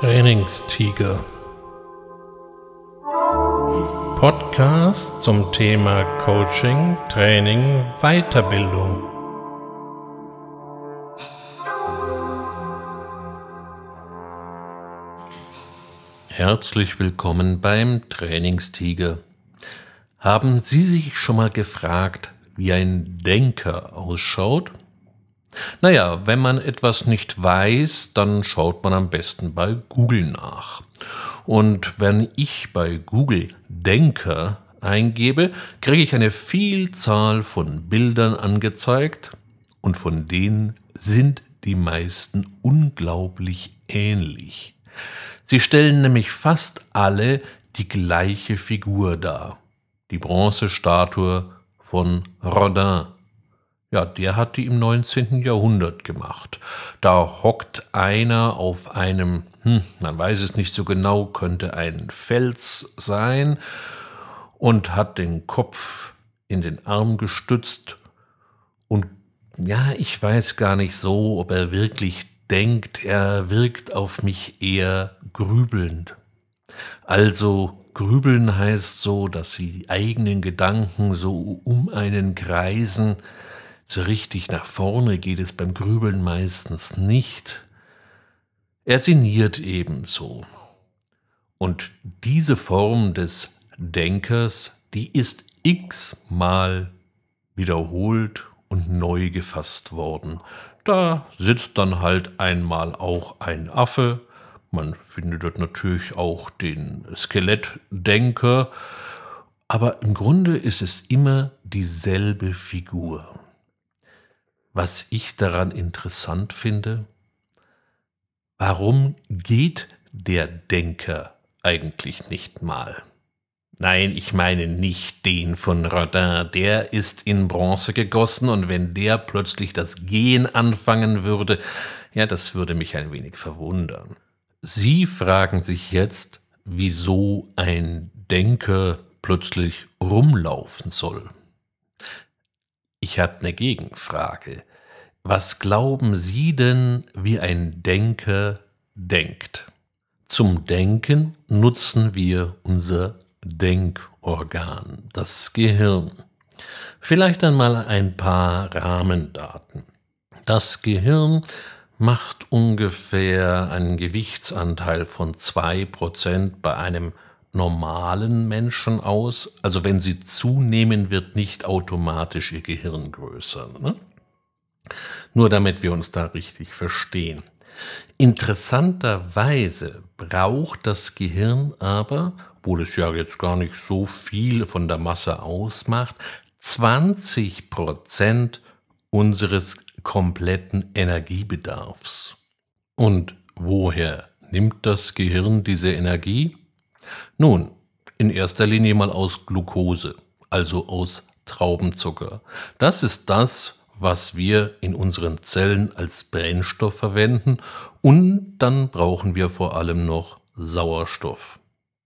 Trainingstiger. Podcast zum Thema Coaching, Training, Weiterbildung. Herzlich willkommen beim Trainingstiger. Haben Sie sich schon mal gefragt, wie ein Denker ausschaut? Naja, wenn man etwas nicht weiß, dann schaut man am besten bei Google nach. Und wenn ich bei Google Denker eingebe, kriege ich eine Vielzahl von Bildern angezeigt und von denen sind die meisten unglaublich ähnlich. Sie stellen nämlich fast alle die gleiche Figur dar. Die Bronzestatue von Rodin ja, der hat die im 19. Jahrhundert gemacht. Da hockt einer auf einem, hm, man weiß es nicht so genau, könnte ein Fels sein und hat den Kopf in den Arm gestützt und ja, ich weiß gar nicht so, ob er wirklich denkt, er wirkt auf mich eher grübelnd. Also grübeln heißt so, dass die eigenen Gedanken so um einen kreisen, so richtig nach vorne geht es beim Grübeln meistens nicht. Er sinniert ebenso. Und diese Form des Denkers, die ist x-mal wiederholt und neu gefasst worden. Da sitzt dann halt einmal auch ein Affe, man findet dort natürlich auch den Skelettdenker, aber im Grunde ist es immer dieselbe Figur. Was ich daran interessant finde, warum geht der Denker eigentlich nicht mal? Nein, ich meine nicht den von Rodin, der ist in Bronze gegossen und wenn der plötzlich das Gehen anfangen würde, ja, das würde mich ein wenig verwundern. Sie fragen sich jetzt, wieso ein Denker plötzlich rumlaufen soll. Ich habe eine Gegenfrage. Was glauben Sie denn, wie ein Denker denkt? Zum Denken nutzen wir unser Denkorgan, das Gehirn. Vielleicht einmal ein paar Rahmendaten. Das Gehirn macht ungefähr einen Gewichtsanteil von 2% bei einem normalen Menschen aus. Also wenn sie zunehmen, wird nicht automatisch ihr Gehirn größer. Ne? Nur damit wir uns da richtig verstehen. Interessanterweise braucht das Gehirn aber, obwohl es ja jetzt gar nicht so viel von der Masse ausmacht, 20 Prozent unseres kompletten Energiebedarfs. Und woher nimmt das Gehirn diese Energie? Nun, in erster Linie mal aus Glucose, also aus Traubenzucker. Das ist das, was wir in unseren Zellen als Brennstoff verwenden und dann brauchen wir vor allem noch Sauerstoff.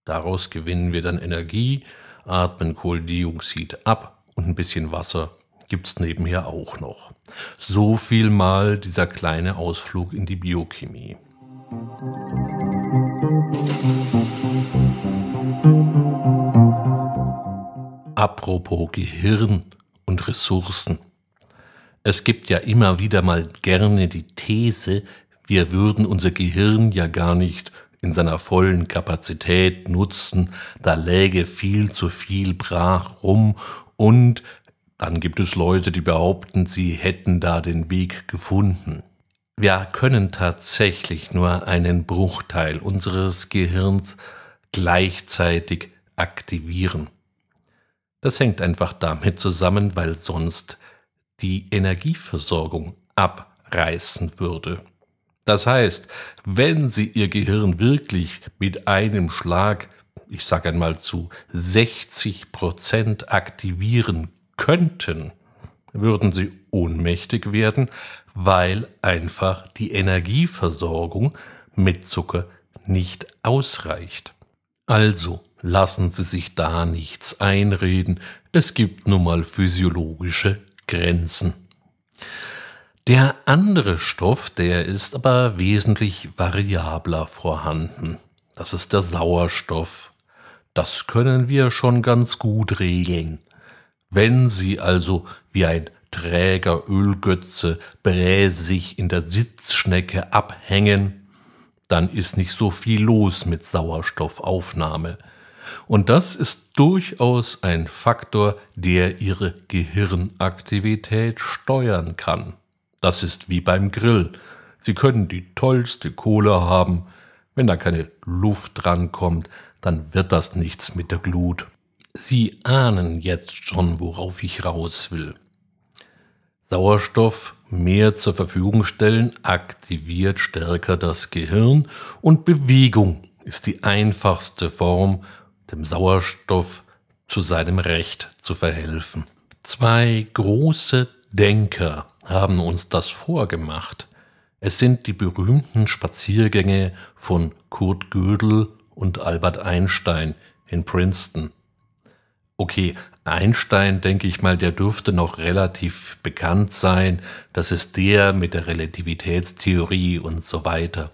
Daraus gewinnen wir dann Energie, atmen Kohlendioxid ab und ein bisschen Wasser gibt es nebenher auch noch. So viel mal dieser kleine Ausflug in die Biochemie. Apropos Gehirn und Ressourcen. Es gibt ja immer wieder mal gerne die These, wir würden unser Gehirn ja gar nicht in seiner vollen Kapazität nutzen, da läge viel zu viel brach rum und dann gibt es Leute, die behaupten, sie hätten da den Weg gefunden. Wir können tatsächlich nur einen Bruchteil unseres Gehirns gleichzeitig aktivieren. Das hängt einfach damit zusammen, weil sonst die Energieversorgung abreißen würde. Das heißt, wenn Sie Ihr Gehirn wirklich mit einem Schlag, ich sage einmal zu 60 Prozent aktivieren könnten, würden Sie ohnmächtig werden, weil einfach die Energieversorgung mit Zucker nicht ausreicht. Also lassen Sie sich da nichts einreden, es gibt nun mal physiologische Grenzen. Der andere Stoff, der ist aber wesentlich variabler vorhanden. Das ist der Sauerstoff. Das können wir schon ganz gut regeln. Wenn Sie also wie ein träger Ölgötze bräsig in der Sitzschnecke abhängen, dann ist nicht so viel los mit Sauerstoffaufnahme. Und das ist durchaus ein Faktor, der Ihre Gehirnaktivität steuern kann. Das ist wie beim Grill. Sie können die tollste Kohle haben, wenn da keine Luft drankommt, dann wird das nichts mit der Glut. Sie ahnen jetzt schon, worauf ich raus will. Sauerstoff mehr zur Verfügung stellen aktiviert stärker das Gehirn und Bewegung ist die einfachste Form, dem Sauerstoff zu seinem Recht zu verhelfen. Zwei große Denker haben uns das vorgemacht. Es sind die berühmten Spaziergänge von Kurt Gödel und Albert Einstein in Princeton. Okay, Einstein, denke ich mal, der dürfte noch relativ bekannt sein. Das ist der mit der Relativitätstheorie und so weiter.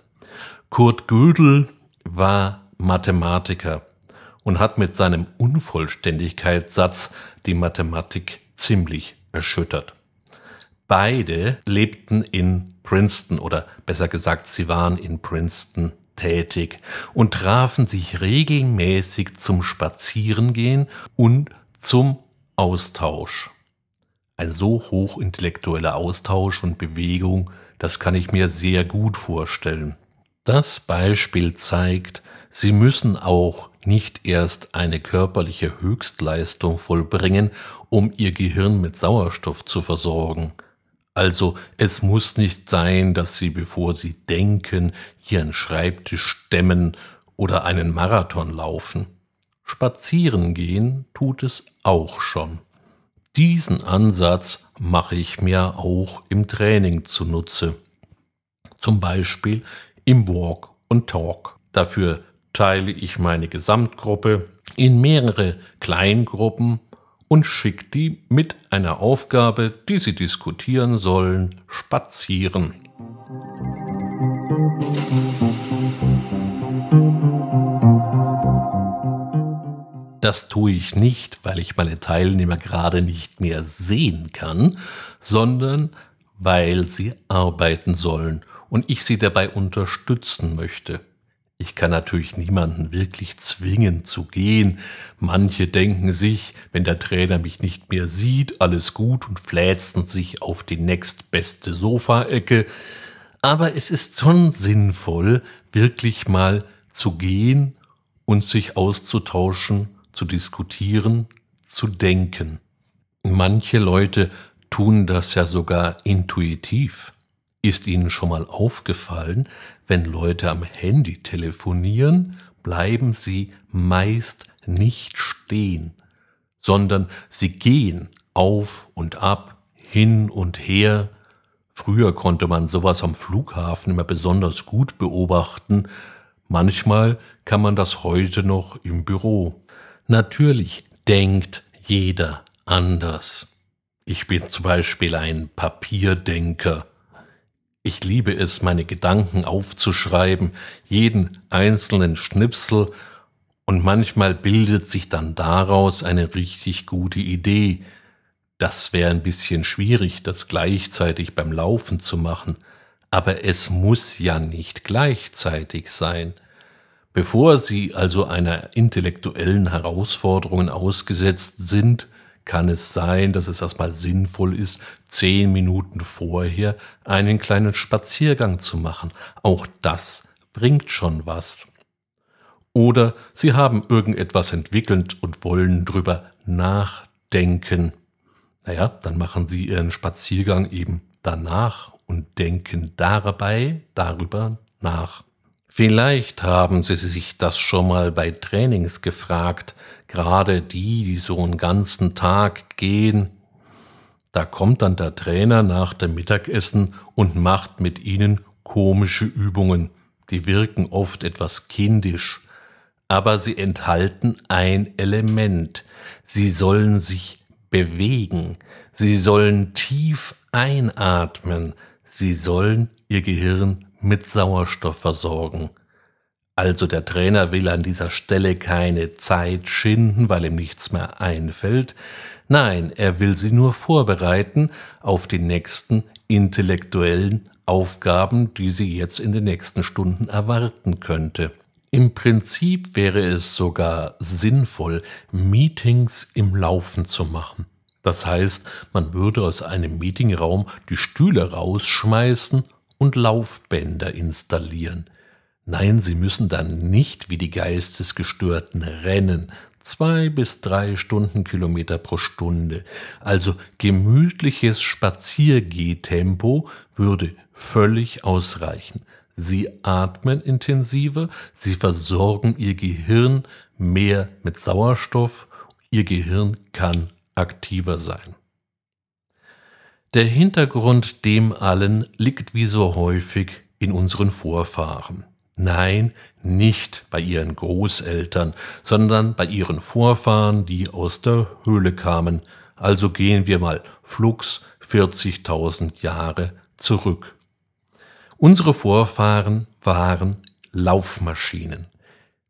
Kurt Gödel war Mathematiker und hat mit seinem Unvollständigkeitssatz die Mathematik ziemlich erschüttert. Beide lebten in Princeton oder besser gesagt, sie waren in Princeton tätig und trafen sich regelmäßig zum Spazierengehen und zum Austausch. Ein so hochintellektueller Austausch und Bewegung, das kann ich mir sehr gut vorstellen. Das Beispiel zeigt, Sie müssen auch nicht erst eine körperliche Höchstleistung vollbringen, um Ihr Gehirn mit Sauerstoff zu versorgen. Also es muss nicht sein, dass Sie, bevor Sie denken, Ihren Schreibtisch stemmen oder einen Marathon laufen. Spazieren gehen tut es auch schon. Diesen Ansatz mache ich mir auch im Training zunutze. Zum Beispiel im Walk und Talk. Dafür teile ich meine Gesamtgruppe in mehrere Kleingruppen und schickt die mit einer Aufgabe, die sie diskutieren sollen, spazieren. Das tue ich nicht, weil ich meine Teilnehmer gerade nicht mehr sehen kann, sondern weil sie arbeiten sollen und ich sie dabei unterstützen möchte. Ich kann natürlich niemanden wirklich zwingen zu gehen. Manche denken sich, wenn der Trainer mich nicht mehr sieht, alles gut und fläzen sich auf die nächstbeste Sofaecke. Aber es ist schon sinnvoll, wirklich mal zu gehen und sich auszutauschen, zu diskutieren, zu denken. Manche Leute tun das ja sogar intuitiv. Ist Ihnen schon mal aufgefallen, wenn Leute am Handy telefonieren, bleiben sie meist nicht stehen, sondern sie gehen auf und ab, hin und her. Früher konnte man sowas am Flughafen immer besonders gut beobachten, manchmal kann man das heute noch im Büro. Natürlich denkt jeder anders. Ich bin zum Beispiel ein Papierdenker. Ich liebe es, meine Gedanken aufzuschreiben, jeden einzelnen Schnipsel, und manchmal bildet sich dann daraus eine richtig gute Idee. Das wäre ein bisschen schwierig, das gleichzeitig beim Laufen zu machen, aber es muss ja nicht gleichzeitig sein. Bevor Sie also einer intellektuellen Herausforderungen ausgesetzt sind, kann es sein, dass es erstmal sinnvoll ist, zehn Minuten vorher einen kleinen Spaziergang zu machen. Auch das bringt schon was. Oder Sie haben irgendetwas entwickelt und wollen drüber nachdenken. Naja, dann machen Sie Ihren Spaziergang eben danach und denken dabei darüber nach. Vielleicht haben Sie sich das schon mal bei Trainings gefragt, gerade die, die so einen ganzen Tag gehen. Da kommt dann der Trainer nach dem Mittagessen und macht mit ihnen komische Übungen. Die wirken oft etwas kindisch, aber sie enthalten ein Element. Sie sollen sich bewegen, sie sollen tief einatmen, Sie sollen Ihr Gehirn mit Sauerstoff versorgen. Also der Trainer will an dieser Stelle keine Zeit schinden, weil ihm nichts mehr einfällt. Nein, er will sie nur vorbereiten auf die nächsten intellektuellen Aufgaben, die sie jetzt in den nächsten Stunden erwarten könnte. Im Prinzip wäre es sogar sinnvoll, Meetings im Laufen zu machen. Das heißt, man würde aus einem Meetingraum die Stühle rausschmeißen und Laufbänder installieren. Nein, Sie müssen dann nicht wie die Geistesgestörten rennen, zwei bis drei Stundenkilometer pro Stunde. Also gemütliches Spaziergehtempo würde völlig ausreichen. Sie atmen intensiver, sie versorgen ihr Gehirn mehr mit Sauerstoff, ihr Gehirn kann aktiver sein. Der Hintergrund dem allen liegt wie so häufig in unseren Vorfahren. Nein, nicht bei ihren Großeltern, sondern bei ihren Vorfahren, die aus der Höhle kamen. Also gehen wir mal flugs 40.000 Jahre zurück. Unsere Vorfahren waren Laufmaschinen.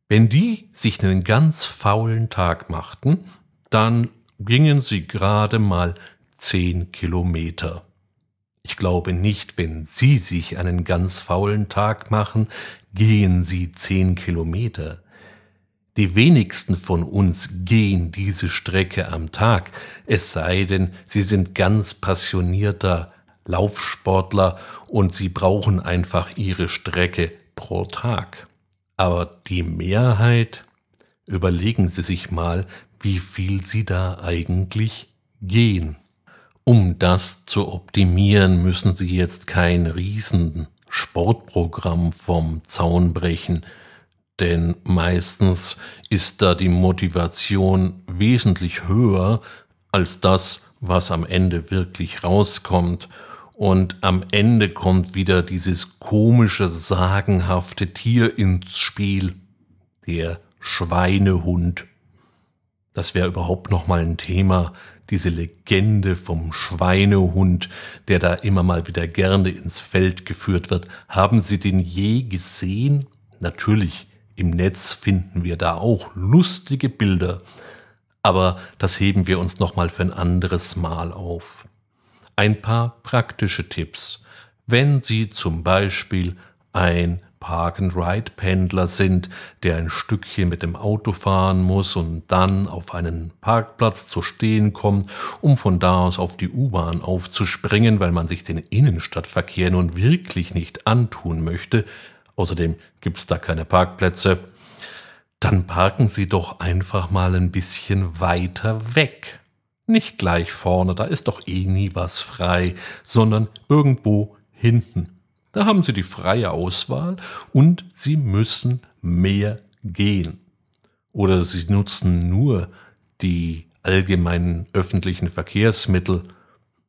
Wenn die sich einen ganz faulen Tag machten, dann gingen sie gerade mal zehn Kilometer. Ich glaube nicht, wenn Sie sich einen ganz faulen Tag machen, gehen Sie zehn Kilometer. Die wenigsten von uns gehen diese Strecke am Tag, es sei denn, sie sind ganz passionierter Laufsportler und sie brauchen einfach ihre Strecke pro Tag. Aber die Mehrheit, überlegen Sie sich mal, wie viel Sie da eigentlich gehen. Um das zu optimieren, müssen Sie jetzt kein riesen Sportprogramm vom Zaun brechen, denn meistens ist da die Motivation wesentlich höher als das, was am Ende wirklich rauskommt. Und am Ende kommt wieder dieses komische, sagenhafte Tier ins Spiel, der Schweinehund. Das wäre überhaupt noch mal ein Thema, diese Legende vom Schweinehund, der da immer mal wieder gerne ins Feld geführt wird. Haben Sie den je gesehen? Natürlich, im Netz finden wir da auch lustige Bilder, aber das heben wir uns noch mal für ein anderes Mal auf. Ein paar praktische Tipps. Wenn Sie zum Beispiel ein Park-and-Ride-Pendler sind, der ein Stückchen mit dem Auto fahren muss und dann auf einen Parkplatz zu stehen kommt, um von da aus auf die U-Bahn aufzuspringen, weil man sich den Innenstadtverkehr nun wirklich nicht antun möchte. Außerdem gibt's da keine Parkplätze. Dann parken Sie doch einfach mal ein bisschen weiter weg. Nicht gleich vorne, da ist doch eh nie was frei, sondern irgendwo hinten. Da haben Sie die freie Auswahl und Sie müssen mehr gehen. Oder Sie nutzen nur die allgemeinen öffentlichen Verkehrsmittel.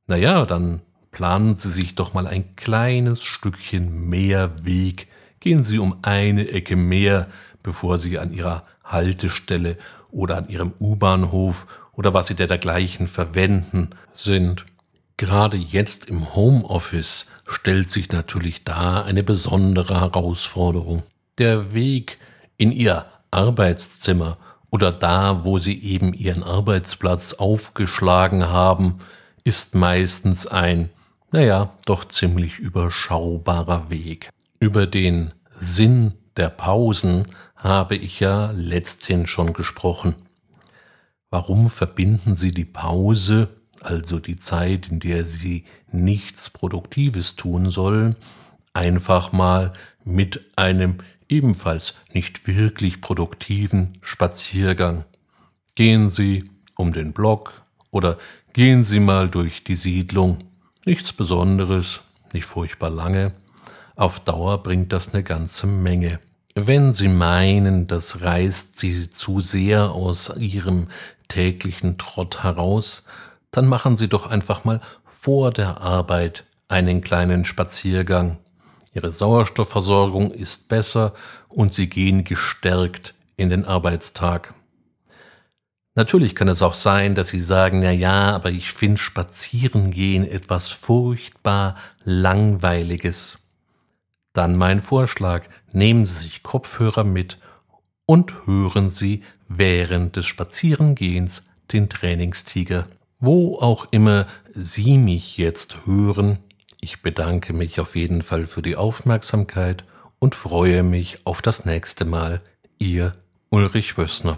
Naja, dann planen Sie sich doch mal ein kleines Stückchen mehr Weg. Gehen Sie um eine Ecke mehr, bevor Sie an Ihrer Haltestelle oder an Ihrem U-Bahnhof oder was Sie dergleichen verwenden sind. Gerade jetzt im Homeoffice stellt sich natürlich da eine besondere Herausforderung. Der Weg in Ihr Arbeitszimmer oder da, wo Sie eben Ihren Arbeitsplatz aufgeschlagen haben, ist meistens ein, naja, doch ziemlich überschaubarer Weg. Über den Sinn der Pausen habe ich ja letzthin schon gesprochen. Warum verbinden Sie die Pause also die Zeit, in der sie nichts Produktives tun sollen, einfach mal mit einem ebenfalls nicht wirklich produktiven Spaziergang. Gehen Sie um den Block oder gehen Sie mal durch die Siedlung. Nichts Besonderes, nicht furchtbar lange. Auf Dauer bringt das eine ganze Menge. Wenn Sie meinen, das reißt Sie zu sehr aus Ihrem täglichen Trott heraus, dann machen Sie doch einfach mal vor der Arbeit einen kleinen Spaziergang. Ihre Sauerstoffversorgung ist besser und Sie gehen gestärkt in den Arbeitstag. Natürlich kann es auch sein, dass Sie sagen, na ja, aber ich finde Spazierengehen etwas furchtbar Langweiliges. Dann mein Vorschlag, nehmen Sie sich Kopfhörer mit und hören Sie während des Spazierengehens den Trainingstiger. Wo auch immer Sie mich jetzt hören, ich bedanke mich auf jeden Fall für die Aufmerksamkeit und freue mich auf das nächste Mal. Ihr Ulrich Wössner.